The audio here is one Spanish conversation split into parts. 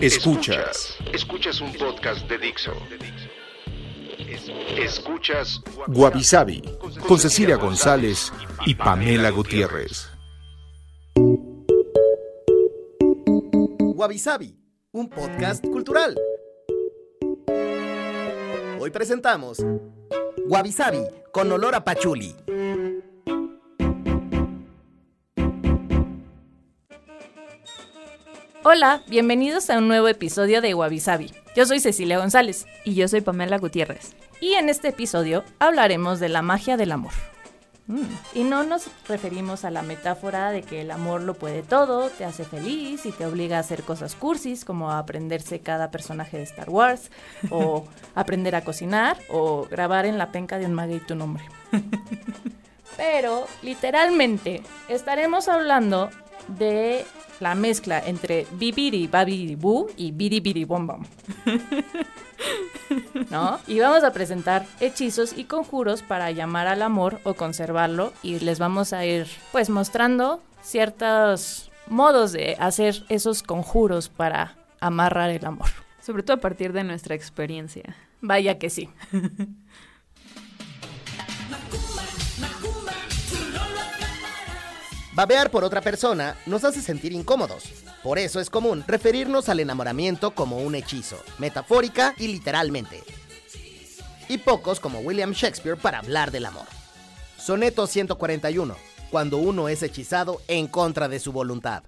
Escuchas. Escuchas un podcast de Dixo. Escuchas Guavisabi con Cecilia González y Pamela Gutiérrez. Guavisabi, un podcast cultural. Hoy presentamos Guavisabi con olor a pachuli. Hola, bienvenidos a un nuevo episodio de Wabisabi. Yo soy Cecilia González Y yo soy Pamela Gutiérrez. y en este episodio hablaremos de la magia del amor. Mm. Y no nos referimos a la metáfora de que el amor lo puede todo, te hace feliz y te obliga a hacer cosas cursis como aprenderse cada personaje de Star Wars o aprender a cocinar o grabar en la penca de un maguey tu nombre. Pero literalmente estaremos hablando de la mezcla entre bibiri babiri boo y biribiri bom bom. ¿No? Y vamos a presentar hechizos y conjuros para llamar al amor o conservarlo y les vamos a ir pues mostrando ciertos modos de hacer esos conjuros para amarrar el amor. Sobre todo a partir de nuestra experiencia. Vaya que sí. Babear por otra persona nos hace sentir incómodos. Por eso es común referirnos al enamoramiento como un hechizo, metafórica y literalmente. Y pocos como William Shakespeare para hablar del amor. Soneto 141. Cuando uno es hechizado en contra de su voluntad.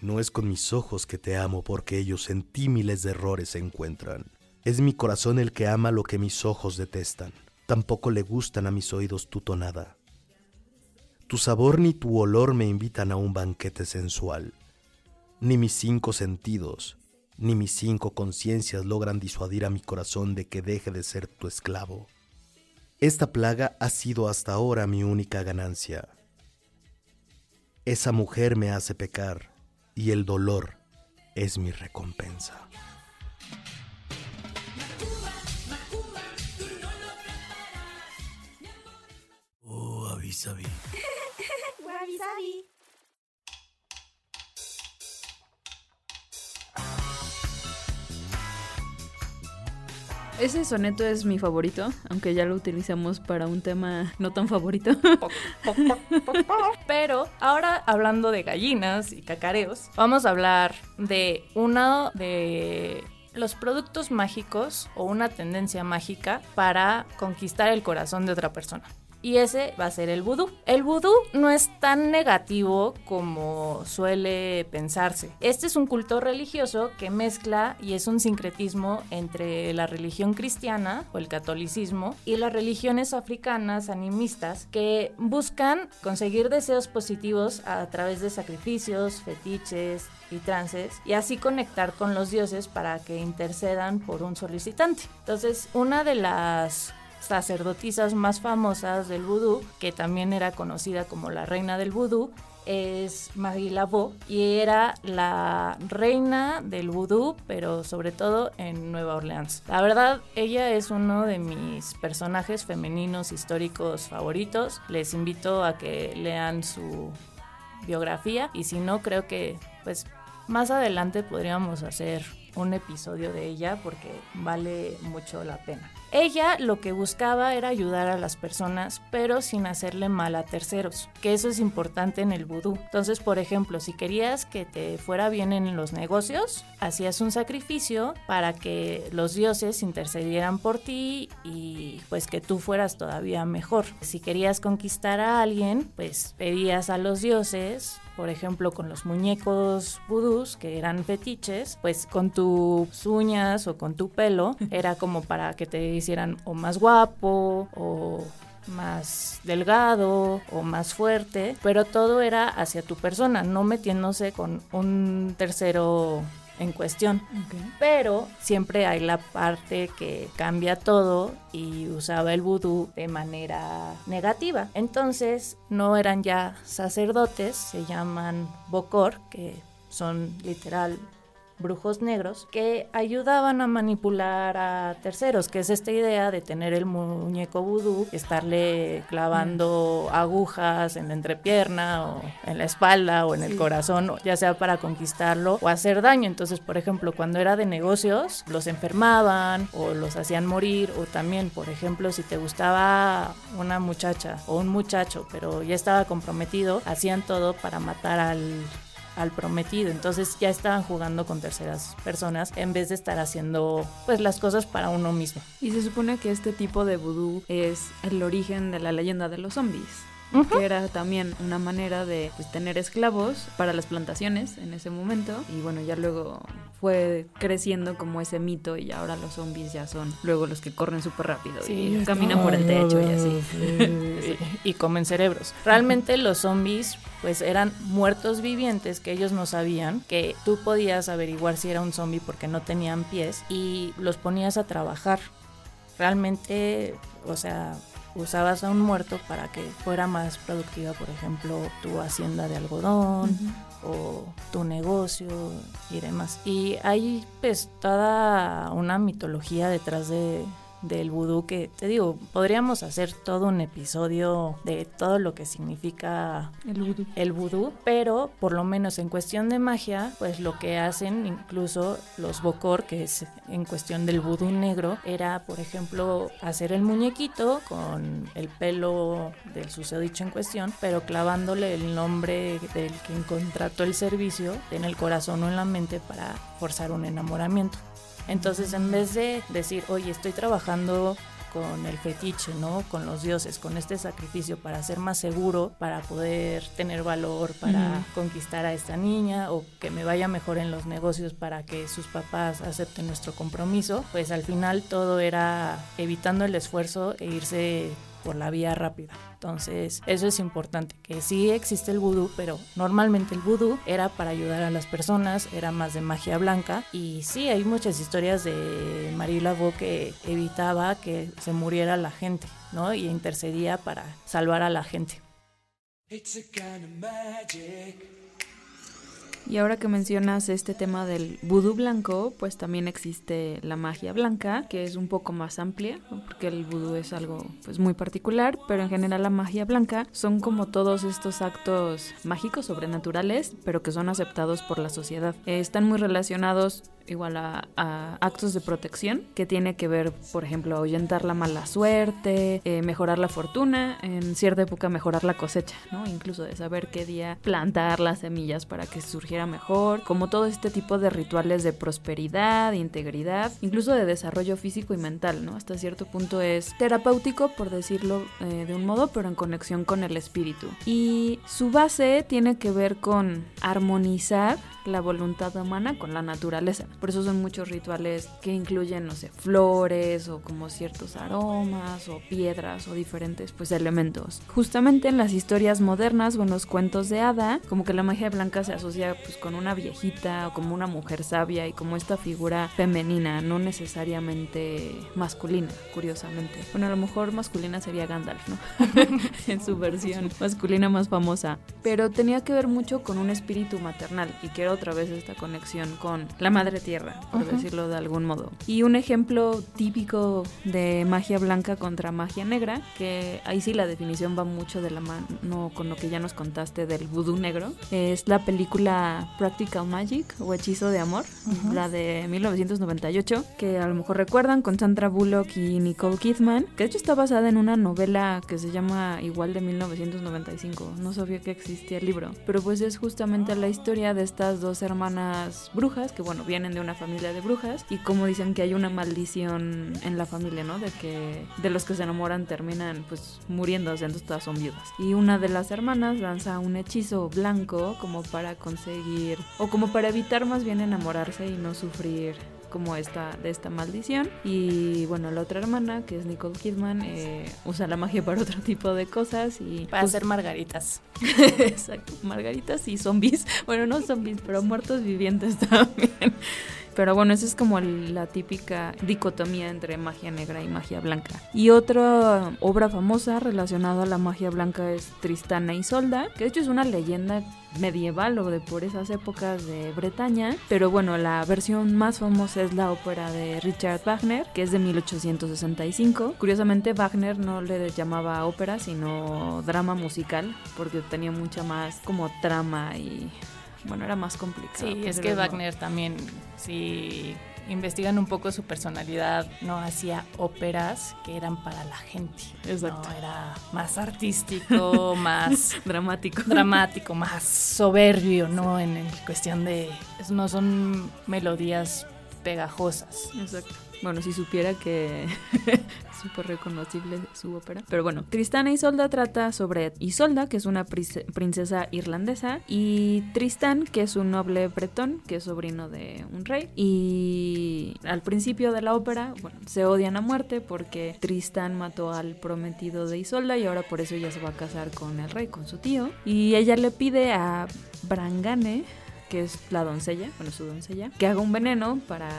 No es con mis ojos que te amo porque ellos en miles de errores se encuentran. Es mi corazón el que ama lo que mis ojos detestan. Tampoco le gustan a mis oídos tu tonada. Tu sabor ni tu olor me invitan a un banquete sensual. Ni mis cinco sentidos, ni mis cinco conciencias logran disuadir a mi corazón de que deje de ser tu esclavo. Esta plaga ha sido hasta ahora mi única ganancia. Esa mujer me hace pecar y el dolor es mi recompensa. Oh, avisavi. Ese soneto es mi favorito, aunque ya lo utilizamos para un tema no tan favorito. Pero ahora hablando de gallinas y cacareos, vamos a hablar de uno de los productos mágicos o una tendencia mágica para conquistar el corazón de otra persona. Y ese va a ser el vudú. El vudú no es tan negativo como suele pensarse. Este es un culto religioso que mezcla y es un sincretismo entre la religión cristiana o el catolicismo y las religiones africanas animistas que buscan conseguir deseos positivos a través de sacrificios, fetiches, y trances y así conectar con los dioses para que intercedan por un solicitante. Entonces, una de las sacerdotisas más famosas del vudú, que también era conocida como la reina del vudú, es Laveau y era la reina del vudú, pero sobre todo en Nueva Orleans. La verdad, ella es uno de mis personajes femeninos históricos favoritos. Les invito a que lean su biografía y si no, creo que pues más adelante podríamos hacer un episodio de ella porque vale mucho la pena. Ella lo que buscaba era ayudar a las personas, pero sin hacerle mal a terceros, que eso es importante en el vudú. Entonces, por ejemplo, si querías que te fuera bien en los negocios, hacías un sacrificio para que los dioses intercedieran por ti y pues que tú fueras todavía mejor. Si querías conquistar a alguien, pues pedías a los dioses por ejemplo, con los muñecos vudús, que eran fetiches, pues con tus uñas o con tu pelo, era como para que te hicieran o más guapo o más delgado o más fuerte, pero todo era hacia tu persona, no metiéndose con un tercero en cuestión. Pero siempre hay la parte que cambia todo y usaba el vudú de manera negativa. Entonces no eran ya sacerdotes, se llaman bokor, que son literal brujos negros que ayudaban a manipular a terceros, que es esta idea de tener el muñeco vudú, estarle clavando agujas en la entrepierna o en la espalda o en el corazón, ya sea para conquistarlo o hacer daño. Entonces, por ejemplo, cuando era de negocios, los enfermaban o los hacían morir. O también, por ejemplo, si te gustaba una muchacha o un muchacho, pero ya estaba comprometido, hacían todo para matar al al prometido. Entonces ya estaban jugando con terceras personas en vez de estar haciendo pues las cosas para uno mismo. Y se supone que este tipo de vudú es el origen de la leyenda de los zombies que era también una manera de pues, tener esclavos para las plantaciones en ese momento. Y bueno, ya luego fue creciendo como ese mito y ahora los zombies ya son luego los que corren súper rápido y caminan por el techo y así. y, comen cerebros. Realmente los zombies pues eran muertos vivientes que ellos no sabían, que tú podías averiguar si era un zombie porque no tenían pies y los ponías a trabajar. Realmente, o sea, usabas a un muerto para que fuera más productiva, por ejemplo, tu hacienda de algodón o tu negocio y demás. Y hay pues toda una mitología detrás de, del vudú que te digo, podríamos hacer todo un episodio de todo lo que significa el vudú. El vudú, pero por lo menos en cuestión de magia, pues lo que hacen incluso los bokor, que es en cuestión del vudú negro, era por ejemplo hacer el muñequito con el pelo del susodicho en cuestión, pero clavándole el nombre del que contrató el servicio en el corazón o en la mente para forzar un enamoramiento. Entonces, en vez de decir, oye, estoy trabajando con el fetiche, ¿no? Con los dioses, con este sacrificio para ser más seguro, para poder tener valor, para conquistar a esta niña o que me vaya mejor en los negocios para que sus papás acepten nuestro compromiso, pues al final todo era evitando el esfuerzo e irse por la vía rápida. Entonces, eso es importante, que sí existe el vudú, pero normalmente el vudú era para ayudar a las personas, era más de magia blanca. Y sí, hay muchas historias de Marie Laveau que evitaba que se muriera la gente, ¿no? Y intercedía para salvar a la gente. Y ahora que mencionas este tema del vudú blanco, pues también existe la magia blanca, que es un poco más amplia, porque el vudú es algo pues muy particular, pero en general la magia blanca son como todos estos actos mágicos sobrenaturales, pero que son aceptados por la sociedad. están muy relacionados igual a, actos de protección, que tiene que ver, por ejemplo, ahuyentar la mala suerte, eh, mejorar la fortuna, en cierta época mejorar la cosecha, ¿no? Incluso de saber qué día plantar las semillas para que surgiera mejor, como todo este tipo de rituales de prosperidad, integridad, incluso de desarrollo físico y mental, ¿no? Hasta cierto punto es terapéutico, por decirlo eh, de un modo, pero en conexión con el espíritu. Y su base tiene que ver con armonizar la voluntad humana con la naturaleza. Por eso son muchos rituales que incluyen, no sé, flores o como ciertos aromas o piedras o diferentes pues elementos. Justamente en las historias modernas o en los cuentos de hada, como que la magia blanca se asocia pues con una viejita o como una mujer sabia y como esta figura femenina, no necesariamente masculina, curiosamente. Bueno, a lo mejor masculina sería Gandalf, ¿no? en su versión masculina más famosa. Pero tenía que ver mucho con un espíritu maternal y quiero otra vez esta conexión con la madre tierra, por decirlo de algún modo. Y un ejemplo típico de magia blanca contra magia negra, que ahí sí la definición va mucho de la mano con lo que ya nos contaste del vudú negro, es la película Practical Magic o Hechizo de Amor, la de 1998, que a lo mejor recuerdan con Sandra Bullock y Nicole Kidman, que de hecho está basada en una novela que se llama igual de 1995. No sabía que existía el libro, pero pues es justamente la historia de estas dos hermanas brujas, que bueno, vienen de una familia de brujas, y como dicen que hay una maldición en la familia, ¿no? De que de los que se enamoran terminan pues muriéndose, entonces todas son viudas. Y una de las hermanas lanza un hechizo blanco como para conseguir, o como para evitar más bien enamorarse y no sufrir como esta, de esta maldición. Y bueno, la otra hermana, que es Nicole Kidman, eh, usa la magia para otro tipo de cosas y... Para pues, hacer margaritas. Exacto, margaritas y zombies. Bueno, no zombies, pero muertos vivientes también. Pero bueno, esa es como la típica dicotomía entre magia negra y magia blanca. Y otra obra famosa relacionada a la magia blanca es Tristana y Isolda, que de hecho es una leyenda medieval o de por esas épocas de Bretaña. Pero bueno, la versión más famosa es la ópera de Richard Wagner, que es de 1865. Curiosamente, Wagner no le llamaba ópera, sino drama musical, porque tenía mucha más como trama y bueno, era más complicado. Sí, es que Wagner también, si investigan un poco su personalidad, no hacía óperas que eran para la gente. Exacto. No, era más artístico, más dramático. Dramático, más soberbio, ¿no? En, en cuestión de. No son melodías pegajosas. Exacto. Bueno, si supiera que súper reconocible su ópera. Pero bueno, Tristana y Isolda trata sobre Isolda, que es una princesa irlandesa, y Tristán, que es un noble bretón, que es sobrino de un rey. Y al principio de la ópera, bueno, se odian a muerte porque Tristán mató al prometido de Isolda y ahora por eso ella se va a casar con el rey, con su tío. Y ella le pide a Brangane, que es la doncella, bueno, su doncella, que haga un veneno para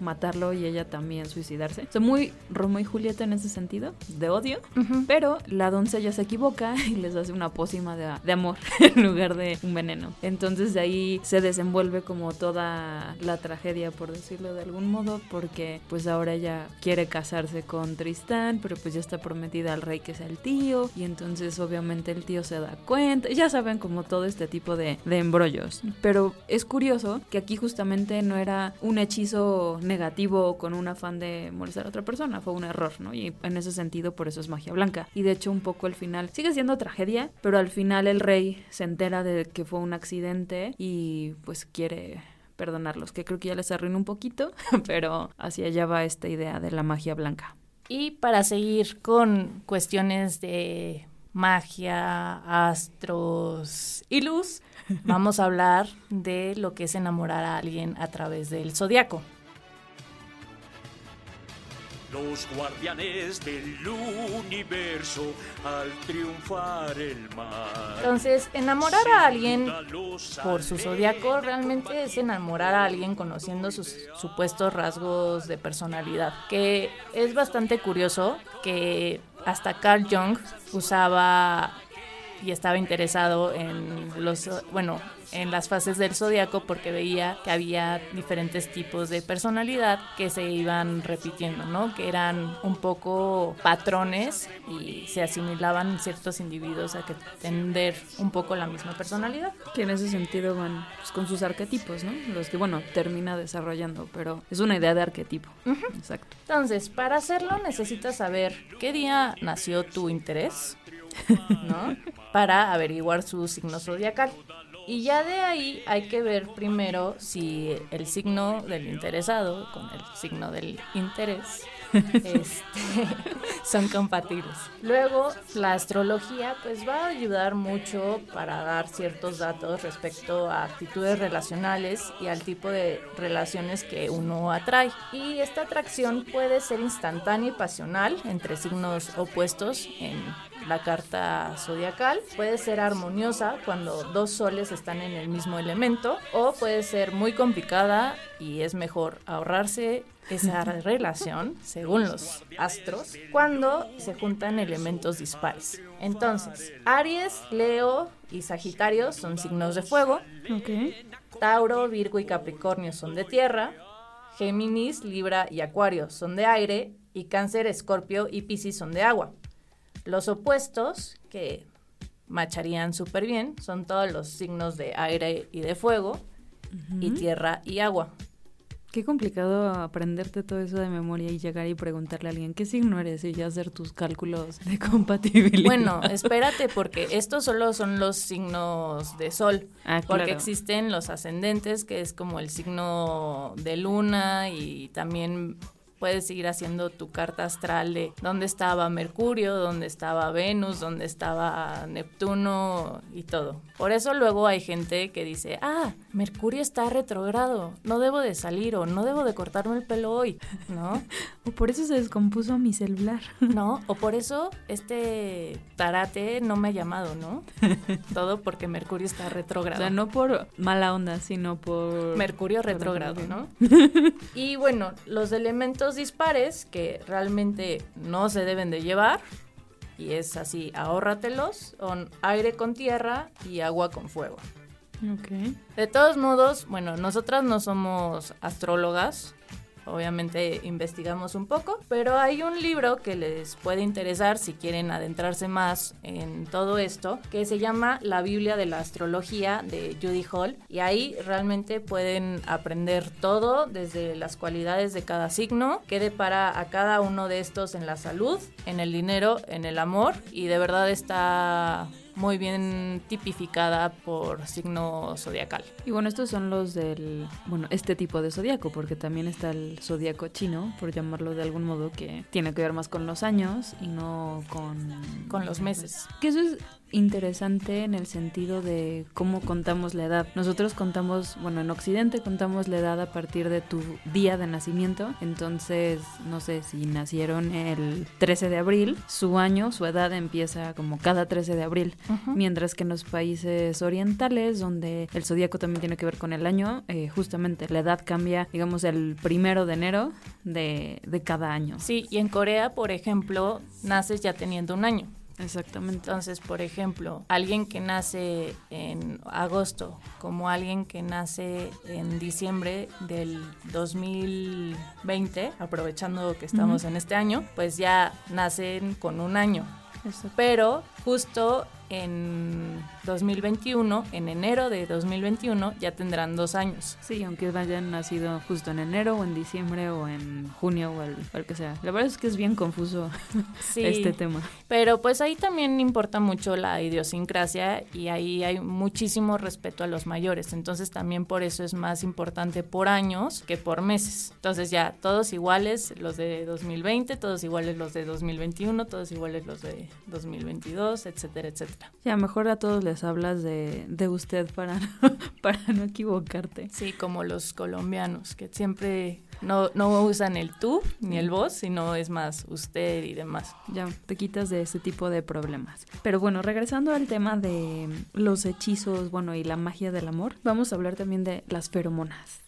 matarlo y ella también suicidarse. Son muy Romeo y Julieta en ese sentido, de odio, pero la doncella se equivoca y les hace una pócima de, amor en lugar de un veneno. Entonces de ahí se desenvuelve como toda la tragedia, por decirlo de algún modo, porque pues ahora ella quiere casarse con Tristán, pero pues ya está prometida al rey que es el tío, y entonces obviamente el tío se da cuenta, ya saben como todo este tipo de, de embrollos. Pero es curioso que aquí justamente no era un hechizo negativo con un afán de molestar a otra persona, fue un error, ¿no? Y en ese sentido por eso es magia blanca. Y de hecho un poco el final sigue siendo tragedia, pero al final el rey se entera de que fue un accidente y pues quiere perdonarlos, que creo que ya les arruinó un poquito, pero hacia allá va esta idea de la magia blanca. Y para seguir con cuestiones de magia, astros y luz, vamos a hablar de lo que es enamorar a alguien a través del zodiaco. Los guardianes del universo al triunfar el mar. Entonces, enamorar a alguien por su zodiaco realmente es enamorar a alguien conociendo sus supuestos rasgos de personalidad. Que es bastante curioso que hasta Carl Jung usaba y estaba interesado en los, bueno, en las fases del zodiaco porque veía que había diferentes tipos de personalidad que se iban repitiendo, ¿no? Que eran un poco patrones y se asimilaban ciertos individuos a que tender un poco la misma personalidad. Que en ese sentido van pues, con sus arquetipos, ¿no? Los que, bueno, termina desarrollando, pero es una idea de arquetipo. Exacto. Entonces, para hacerlo necesitas saber qué día nació tu interés, ¿no? Para averiguar su signo zodiacal. Y ya de ahí hay que ver primero si el signo del interesado con el signo del interés este, son compatibles. Luego, la astrología pues va a ayudar mucho para dar ciertos datos respecto a actitudes relacionales y al tipo de relaciones que uno atrae. Y esta atracción puede ser instantánea y pasional entre signos opuestos en la carta zodiacal. Puede ser armoniosa cuando dos soles están en el mismo elemento o puede ser muy complicada y es mejor ahorrarse esa relación, según los astros, cuando se juntan elementos dispares. Entonces, Aries, Leo y Sagitario son signos de fuego. Tauro, Virgo y Capricornio son de tierra. Géminis, Libra y Acuario son de aire. Y Cáncer, Escorpio y Piscis son de agua. Los opuestos, que macharían súper bien, son todos los signos de aire y de fuego, y tierra y agua. Qué complicado aprenderte todo eso de memoria y llegar y preguntarle a alguien qué signo eres y ya hacer tus cálculos de compatibilidad. Bueno, espérate porque estos solo son los signos de sol, ah, porque existen los ascendentes que es como el signo de luna y también puedes ir haciendo tu carta astral de dónde estaba Mercurio, dónde estaba Venus, dónde estaba Neptuno y todo. Por eso luego hay gente que dice, ah, Mercurio está retrogrado, no debo de salir o no debo de cortarme el pelo hoy, ¿no? o por eso se descompuso mi celular. ¿No? O por eso este tarate no me ha llamado, ¿no? todo porque Mercurio está retrógrado. O sea, no por mala onda, sino por... Mercurio retrógrado, ¿no? y bueno, los elementos dispares que realmente no se deben de llevar, y es así, ahórratelos, son aire con tierra y agua con fuego. Ok. De todos modos, bueno, nosotras no somos astrólogas, obviamente investigamos un poco, pero hay un libro que les puede interesar si quieren adentrarse más en todo esto, que se llama La Biblia de la Astrología de Judy Hall, y ahí realmente pueden aprender todo desde las cualidades de cada signo, qué depara a cada uno de estos en la salud, en el dinero, en el amor, y de verdad está muy bien tipificada por signo zodiacal. Y bueno, estos son los del, bueno, este tipo de zodiaco, porque también está el zodiaco chino, por llamarlo de algún modo, que tiene que ver más con los años y no con... Con los meses. Que eso es interesante en el sentido de cómo contamos la edad. Nosotros contamos, bueno, en Occidente contamos la edad a partir de tu día de nacimiento. Entonces, no sé, si nacieron el 13 de abril, su año, su edad empieza como cada 13 de abril. Mientras que en los países orientales, donde el zodíaco también tiene que ver con el año, eh, justamente la edad cambia, digamos, el primero de enero de, de cada año. Sí, y en Corea, por ejemplo, naces ya teniendo un año. Exactamente. Entonces, por ejemplo, alguien que nace en agosto, como alguien que nace en diciembre del 2020, aprovechando que estamos en este año, pues ya nacen con un año. Pero justo en 2021, en enero de 2021, ya tendrán dos años. Sí, aunque hayan nacido justo en enero o en diciembre o en junio o el, que sea. La verdad es que es bien confuso este tema. Pero pues ahí también importa mucho la idiosincrasia y ahí hay muchísimo respeto a los mayores. Entonces también por eso es más importante por años que por meses. Entonces ya todos iguales los de 2020, todos iguales los de 2021, todos iguales los de 2022, etcétera, etcétera. Ya, mejor a todos les hablas de, de usted para, para no equivocarte. Sí, como los colombianos, que siempre no, no usan el tú ni el vos, sino es más usted y demás. Ya, te quitas de ese tipo de problemas. Pero bueno, regresando al tema de los hechizos, bueno, y la magia del amor, vamos a hablar también de las feromonas.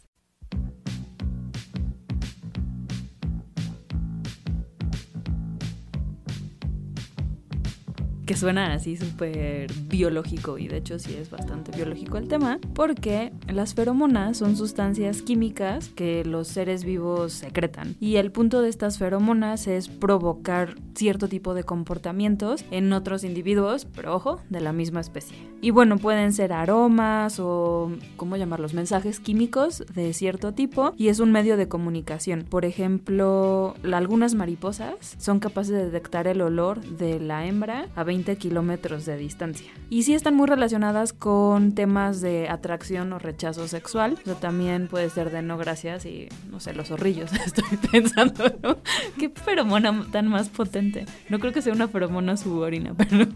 Que suena así súper biológico y de hecho sí es bastante biológico el tema, porque las feromonas son sustancias químicas que los seres vivos secretan y el punto de estas feromonas es provocar cierto tipo de comportamientos en otros individuos, pero ojo, de la misma especie. Y bueno, pueden ser aromas o, ¿cómo llamarlos? Mensajes químicos de cierto tipo y es un medio de comunicación. Por ejemplo, algunas mariposas son capaces de detectar el olor de la hembra a 20 kilómetros de distancia. Y sí están muy relacionadas con temas de atracción o rechazo sexual. O también puede ser de no gracias y, no sé, los zorrillos. Estoy pensando, ¿no? ¿Qué feromona tan más potente? No creo que sea una feromona suborina, pero...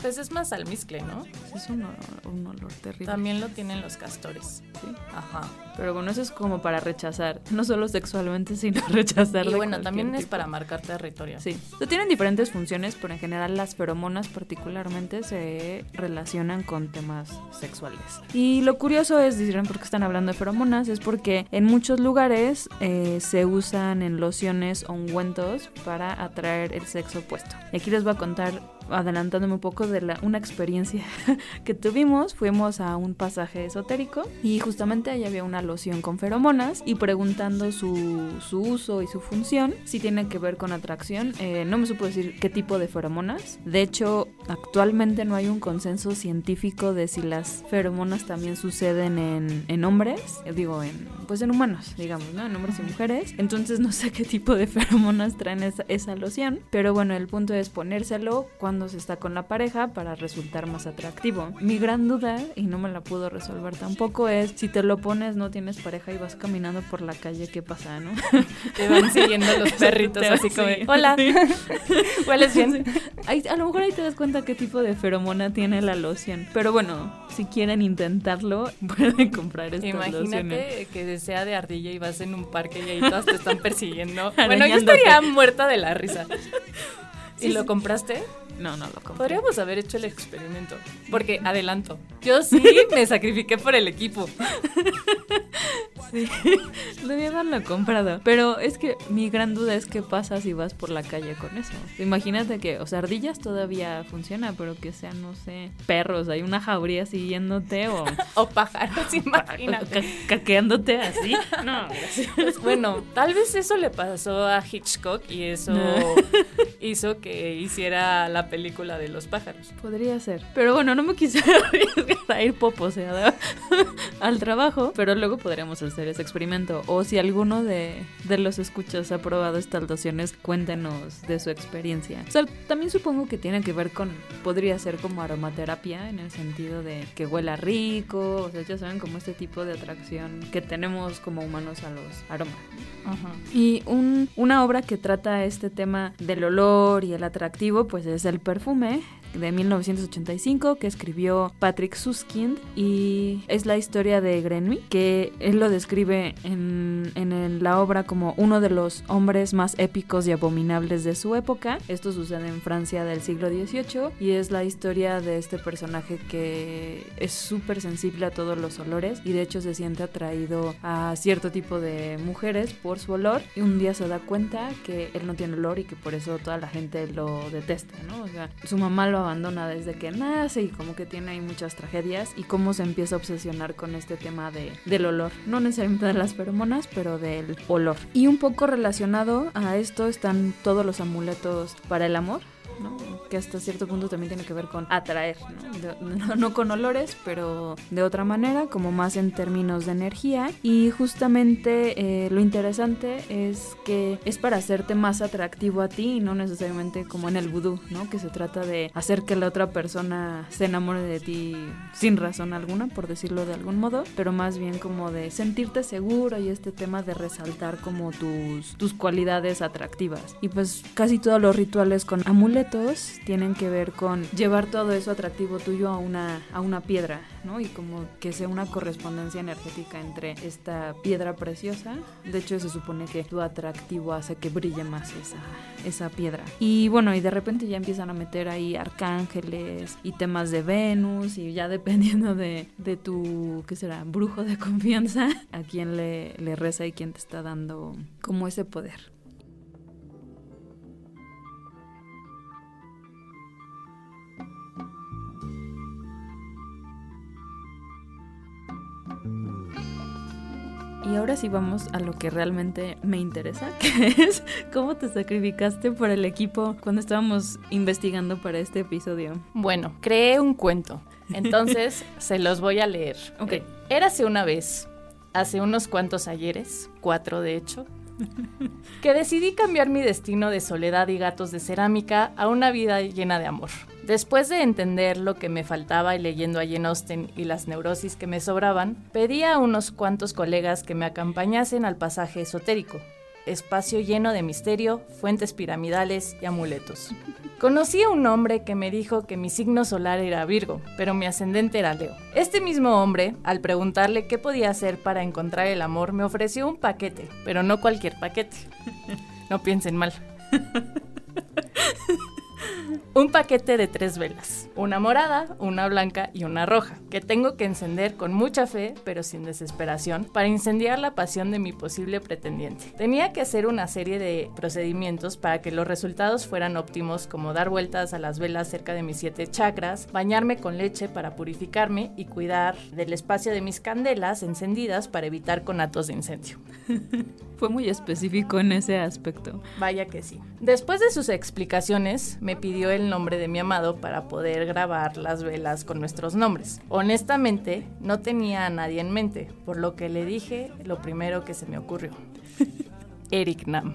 Pues es más almizcle, ¿no? Es un, un olor terrible. También lo tienen los castores. Sí. Ajá. Pero bueno, eso es como para rechazar, no solo sexualmente, sino rechazar. Y bueno, también es para marcar territorio. Sí. tienen diferentes funciones, pero en general las feromonas particularmente se relacionan con temas sexuales. Y lo curioso es, dirán por qué están hablando de feromonas, es porque en muchos lugares eh, se usan en lociones o ungüentos para atraer el sexo opuesto. Y aquí les voy a contar adelantándome un poco de una experiencia que tuvimos, fuimos a un pasaje esotérico y justamente ahí había una loción con feromonas y preguntando su, su uso y su función, si tiene que ver con atracción, eh, no me supo decir qué tipo de feromonas. De hecho, actualmente no hay un consenso científico de si las feromonas también suceden en, en hombres, eh, digo, en, pues en humanos, digamos, ¿no? En hombres y mujeres. Entonces no sé qué tipo de feromonas traen esa, esa loción, pero bueno, el punto es ponérselo cuando cuando se está con la pareja para resultar más atractivo. Mi gran duda, y no me la pudo resolver tampoco, es si te lo pones, no tienes pareja y vas caminando por la calle, ¿qué pasa, no? Te van siguiendo los perritos así como, hola, ¿hueles bien? Ahí- a lo mejor ahí te das cuenta qué tipo de feromona tiene la loción. Pero bueno, si quieren intentarlo, pueden comprar estas lociones. Imagínate que sea de ardilla y vas en un parque y ahí todas te están persiguiendo. bueno, yo estaría muerta de la risa. ¿Y lo compraste? No, no lo compré. Podríamos haber hecho el experimento. Porque, adelanto, yo sí me sacrifiqué por el equipo. Sí, debí haberlo comprado. Pero es que mi gran duda es qué pasa si vas por la calle con eso. Imagínate que, o sea, ardillas todavía funciona, pero que sean, no sé, perros, hay una jauría siguiéndote o O pájaros, imagínate. ca- caqueándote así. No. Pues bueno, tal vez eso le pasó a Hitchcock y eso hizo que hiciera la película de los pájaros. Podría ser. Pero bueno, no me quisiera arriesgar a ir poposeada al trabajo, pero luego podríamos hacer ese experimento. O si alguno de, de los escuchas ha probado estas lociones, cuéntenos de su experiencia. O sea, también supongo que tiene que ver con, podría ser como aromaterapia, en el sentido de que huela rico, o sea, ya saben, como este tipo de atracción que tenemos como humanos a los aromas. Y un- una obra que trata este tema del olor y el atractivo, pues es El perfume de 1985 que escribió Patrick Suskind y es la historia de Grenouille que él lo describe en, en la obra como uno de los hombres más épicos y abominables de su época. Esto sucede en Francia del siglo XVIII y es la historia de este personaje que es súper sensible a todos los olores y de hecho se siente atraído a cierto tipo de mujeres por su olor y un día se da cuenta que él no tiene olor y que por eso toda la gente lo detesta, ¿no? O sea, su mamá lo abandona desde que nace y como que tiene ahí muchas tragedias y cómo se empieza a obsesionar con este tema de, del olor, no necesariamente de las feromonas, pero del olor. Y un poco relacionado a esto están todos los amuletos para el amor. ¿no? Que hasta cierto punto también tiene que ver con atraer, ¿no? De- no, no con olores, pero de otra manera, como más en términos de energía. Y justamente eh, lo interesante es que es para hacerte más atractivo a ti y no necesariamente como en el vudú, ¿no? Que se trata de hacer que la otra persona se enamore de ti sin razón alguna, por decirlo de algún modo, pero más bien como de sentirte seguro y este tema de resaltar como tus, tus cualidades atractivas. Y pues casi todos los rituales con amuletos tienen que ver con llevar todo eso atractivo tuyo a una, a una piedra, ¿no? Y como que sea una correspondencia energética entre esta piedra preciosa. De hecho, se supone que tu atractivo hace que brille más esa, esa piedra. Y bueno, y de repente ya empiezan a meter ahí arcángeles y temas de Venus y ya dependiendo de, de tu, ¿qué será? Brujo de confianza, a quién le, le reza y quién te está dando como ese poder. Y ahora sí vamos a lo que realmente me interesa, que es cómo te sacrificaste por el equipo cuando estábamos investigando para este episodio. Bueno, creé un cuento. Entonces, se los voy a leer. Ok. Eh, Érase una vez, hace unos cuantos ayeres, cuatro de hecho, que decidí cambiar mi destino de soledad y gatos de cerámica a una vida llena de amor. Después de entender lo que me faltaba y leyendo a Jane Austen y las neurosis que me sobraban, pedí a unos cuantos colegas que me acompañasen al pasaje esotérico, espacio lleno de misterio, fuentes piramidales y amuletos. Conocí a un hombre que me dijo que mi signo solar era Virgo, pero mi ascendente era Leo. Este mismo hombre, al preguntarle qué podía hacer para encontrar el amor, me ofreció un paquete, pero no cualquier paquete. No piensen mal. Un paquete de tres velas, una morada, una blanca y una roja, que tengo que encender con mucha fe, pero sin desesperación, para incendiar la pasión de mi posible pretendiente. Tenía que hacer una serie de procedimientos para que los resultados fueran óptimos, como dar vueltas a las velas cerca de mis siete chakras, bañarme con leche para purificarme y cuidar del espacio de mis candelas encendidas para evitar conatos de incendio. Fue muy específico en ese aspecto. Vaya que sí. Después de sus explicaciones, me pidió el nombre de mi amado para poder grabar las velas con nuestros nombres. Honestamente, no tenía a nadie en mente, por lo que le dije lo primero que se me ocurrió. Eric Nam.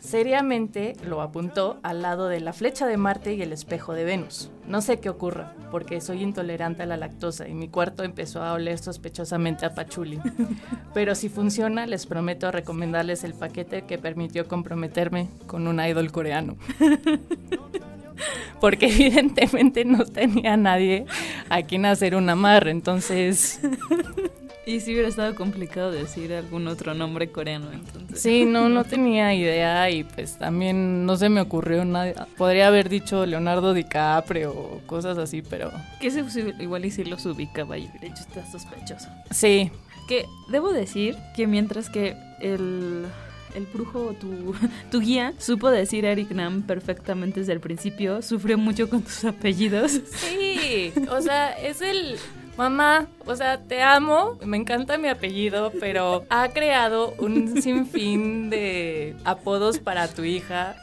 seriamente lo apuntó al lado de la flecha de Marte y el espejo de Venus. No sé qué ocurra, porque soy intolerante a la lactosa y mi cuarto empezó a oler sospechosamente a pachuli. Pero si funciona, les prometo recomendarles el paquete que permitió comprometerme con un idol coreano. Porque evidentemente no tenía nadie a quien hacer un amarre, entonces Y si hubiera estado complicado decir algún otro nombre coreano, entonces. Sí, no, no tenía idea y pues también no se me ocurrió nada. Podría haber dicho Leonardo DiCaprio o cosas así, pero... Que se, igual y si los ubicaba de hecho está sospechoso. Sí. Que debo decir que mientras que el el brujo, tu, tu guía, supo decir Eric Nam perfectamente desde el principio, sufrió mucho con tus apellidos. Sí, o sea, es el mamá, o sea, te amo, me encanta mi apellido, pero ha creado un sinfín de apodos para tu hija.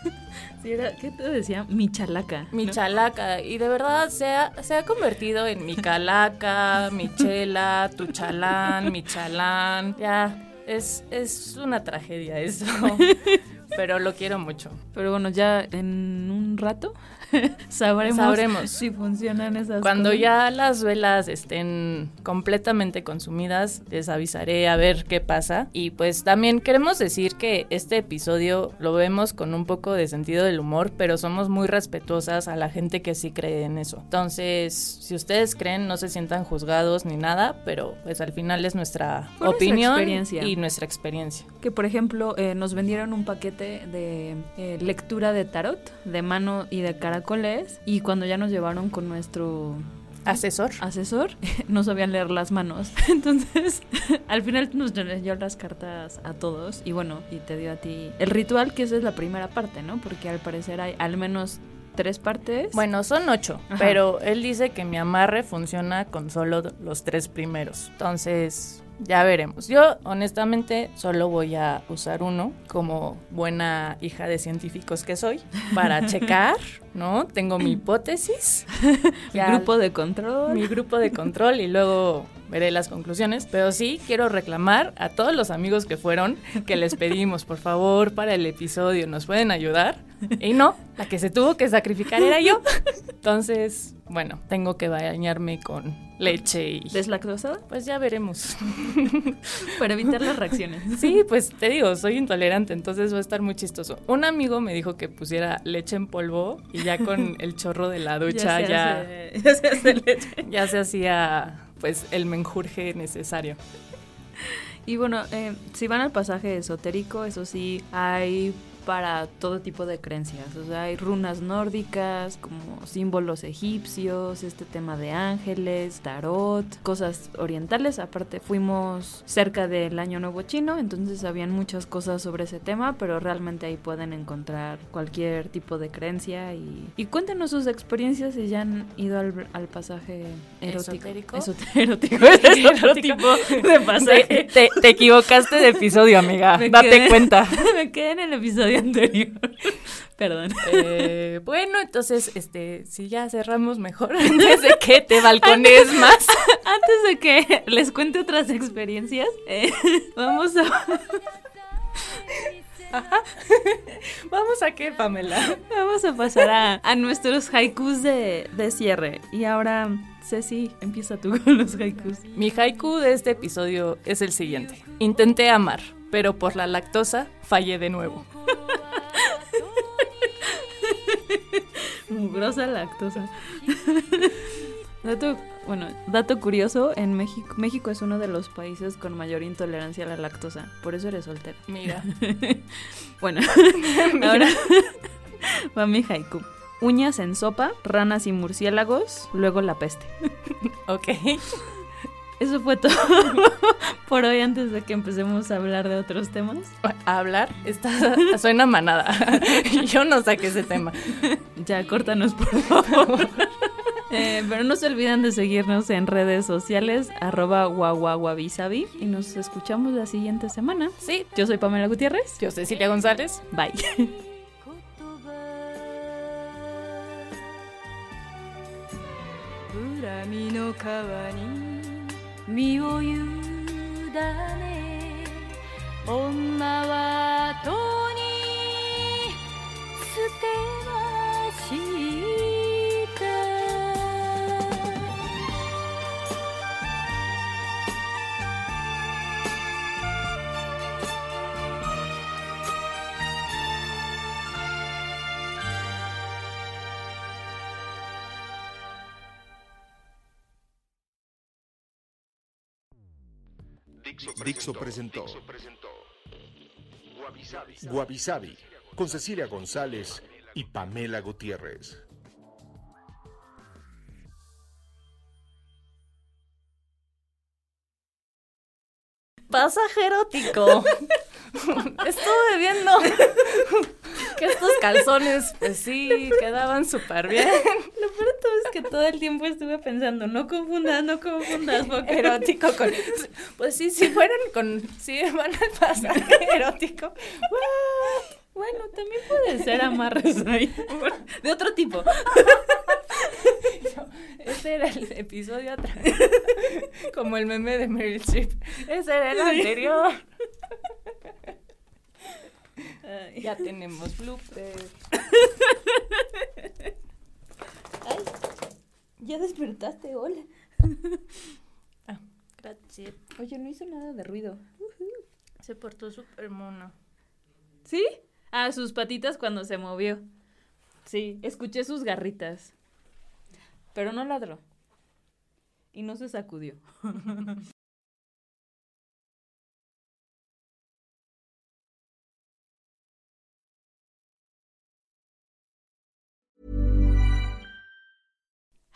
¿Qué te decía? Mi chalaca. Mi chalaca. Y de verdad se ha, se ha convertido en mi calaca, mi chela, tu chalán, mi chalán. Ya, es, es una tragedia eso. pero lo quiero mucho. Pero bueno, ya en un rato sabremos, si funcionan esas Cuando ya las velas estén completamente consumidas, les avisaré a ver qué pasa. Y pues también queremos decir que este episodio lo vemos con un poco de sentido del humor, pero somos muy respetuosas a la gente que sí cree en eso. Entonces, si ustedes creen, no se sientan juzgados ni nada, pero pues al final es nuestra opinión y nuestra experiencia. Que por ejemplo, eh, nos vendieron un paquete de eh, lectura de tarot, de mano y de cara y cuando ya nos llevaron con nuestro asesor. asesor no sabían leer las manos. Entonces al final nos leyó las cartas a todos y bueno y te dio a ti el ritual que esa es la primera parte no porque al parecer hay al menos tres partes. Bueno son ocho pero él dice que mi amarre funciona con solo los tres primeros. Entonces ya veremos. Yo honestamente solo voy a usar uno como buena hija de científicos que soy para checar, ¿no? Tengo mi hipótesis. mi grupo de control. Mi grupo de control y luego veré las conclusiones, pero sí quiero reclamar a todos los amigos que fueron que les pedimos, por favor, para el episodio, ¿nos pueden ayudar? Y no, la que se tuvo que sacrificar era yo. Entonces, bueno, tengo que bañarme con leche y... ¿Deslactosada? Pues ya veremos. Para evitar las reacciones. Sí, pues te digo, soy intolerante, entonces va a estar muy chistoso. Un amigo me dijo que pusiera leche en polvo y ya con el chorro de la ducha ya... ya, se hace leche. ya se hacía pues el menjurje necesario. Y bueno, eh, si van al pasaje esotérico, eso sí, hay para todo tipo de creencias. O sea, hay runas nórdicas, como símbolos egipcios, este tema de ángeles, tarot, cosas orientales. Aparte, fuimos cerca del Año Nuevo Chino, entonces habían muchas cosas sobre ese tema, pero realmente ahí pueden encontrar cualquier tipo de creencia. Y, y cuéntenos sus experiencias si ya han ido al, pasaje erótico. Esotérico. erótico. de pasaje. Te, equivocaste de episodio, amiga. Date cuenta. me quedé en el episodio anterior. Perdón. Eh, bueno, entonces, este, si ya cerramos mejor, antes de que te balcones más. Antes de que les cuente otras experiencias, eh, vamos a. Vamos a qué, Pamela. Vamos a pasar a, a nuestros haikus de, de, cierre. Y ahora, Ceci, empieza tú con los haikus. Mi haiku de este episodio es el siguiente. Intenté amar, pero por la lactosa fallé de nuevo. Mugrosa lactosa. dato, bueno, dato curioso, en México, México es uno de los países con mayor intolerancia a la lactosa. Por eso eres soltera. Mira. bueno, ahora va mi haiku. Uñas en sopa, ranas y murciélagos, luego la peste. ok. Eso fue todo por hoy antes de que empecemos a hablar de otros temas. ¿A hablar? Está, suena manada. Yo no saqué ese tema. Ya, córtanos, por favor. Eh, pero no se olviden de seguirnos en redes sociales, arroba. Y nos escuchamos la siguiente semana. Sí. Yo soy Pamela Gutiérrez. Yo soy Cecilia González. Bye. 身を委ね女はとに捨て Dixo presentó Guavisabi con Cecilia González y Pamela Gutiérrez. Pasaje erótico. Estuve viendo que estos calzones, pues sí, quedaban súper bien. Lo peor de todo es que todo el tiempo estuve pensando, no confundas, no confundas, porque erótico con... Pues sí, si fueran con... Si van al pasaje erótico. Bueno, también puede ser amarres ahí. De otro tipo. Ese era el episodio atrás. Como el meme de Meryl Streep. Ese era el anterior. Ya tenemos blooper. Ay, ya despertaste, hola. Ah, gracias. Oye, no hizo nada de ruido. Se portó súper mono. ¿Sí? Ah, sus patitas cuando se movió. Sí, escuché sus garritas. Pero no ladró. Y no se sacudió.